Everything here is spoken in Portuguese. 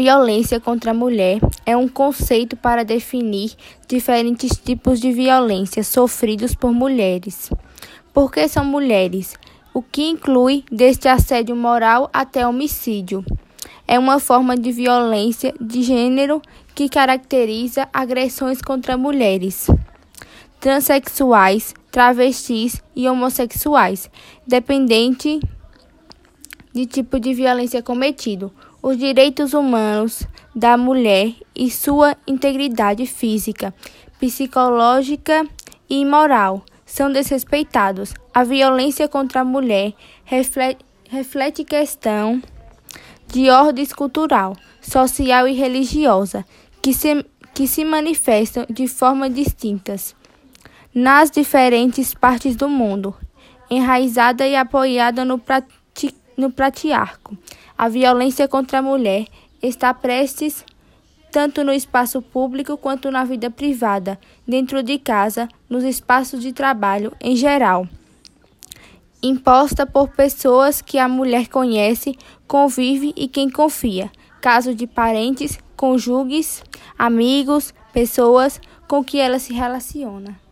violência contra a mulher é um conceito para definir diferentes tipos de violência sofridos por mulheres. Por que são mulheres? O que inclui desde assédio moral até homicídio. É uma forma de violência de gênero que caracteriza agressões contra mulheres, transexuais, travestis e homossexuais, dependente de tipo de violência cometido os direitos humanos da mulher e sua integridade física, psicológica e moral são desrespeitados. A violência contra a mulher reflete, reflete questão de ordem cultural, social e religiosa que se, que se manifestam de formas distintas nas diferentes partes do mundo, enraizada e apoiada no, prati, no patriarco. A violência contra a mulher está prestes tanto no espaço público quanto na vida privada, dentro de casa, nos espaços de trabalho em geral. Imposta por pessoas que a mulher conhece, convive e quem confia, caso de parentes, cônjuges, amigos, pessoas com que ela se relaciona.